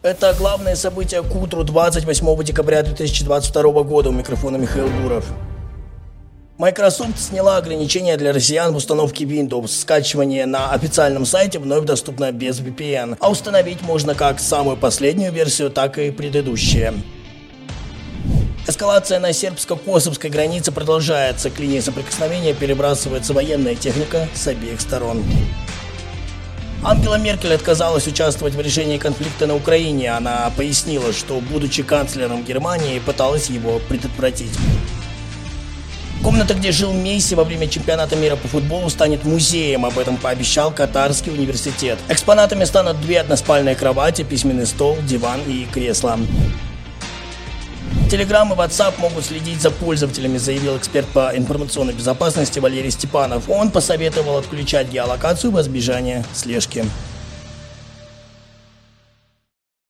Это главное событие к утру 28 декабря 2022 года. У микрофона Михаил Буров. Microsoft сняла ограничения для россиян в установке Windows. Скачивание на официальном сайте вновь доступно без VPN, а установить можно как самую последнюю версию, так и предыдущие. Эскалация на сербско-косовской границе продолжается. К линии соприкосновения перебрасывается военная техника с обеих сторон. Ангела Меркель отказалась участвовать в решении конфликта на Украине. Она пояснила, что, будучи канцлером Германии, пыталась его предотвратить. Комната, где жил Месси во время чемпионата мира по футболу, станет музеем. Об этом пообещал Катарский университет. Экспонатами станут две односпальные кровати, письменный стол, диван и кресло. Телеграм и WhatsApp могут следить за пользователями, заявил эксперт по информационной безопасности Валерий Степанов. Он посоветовал отключать геолокацию во избежание слежки.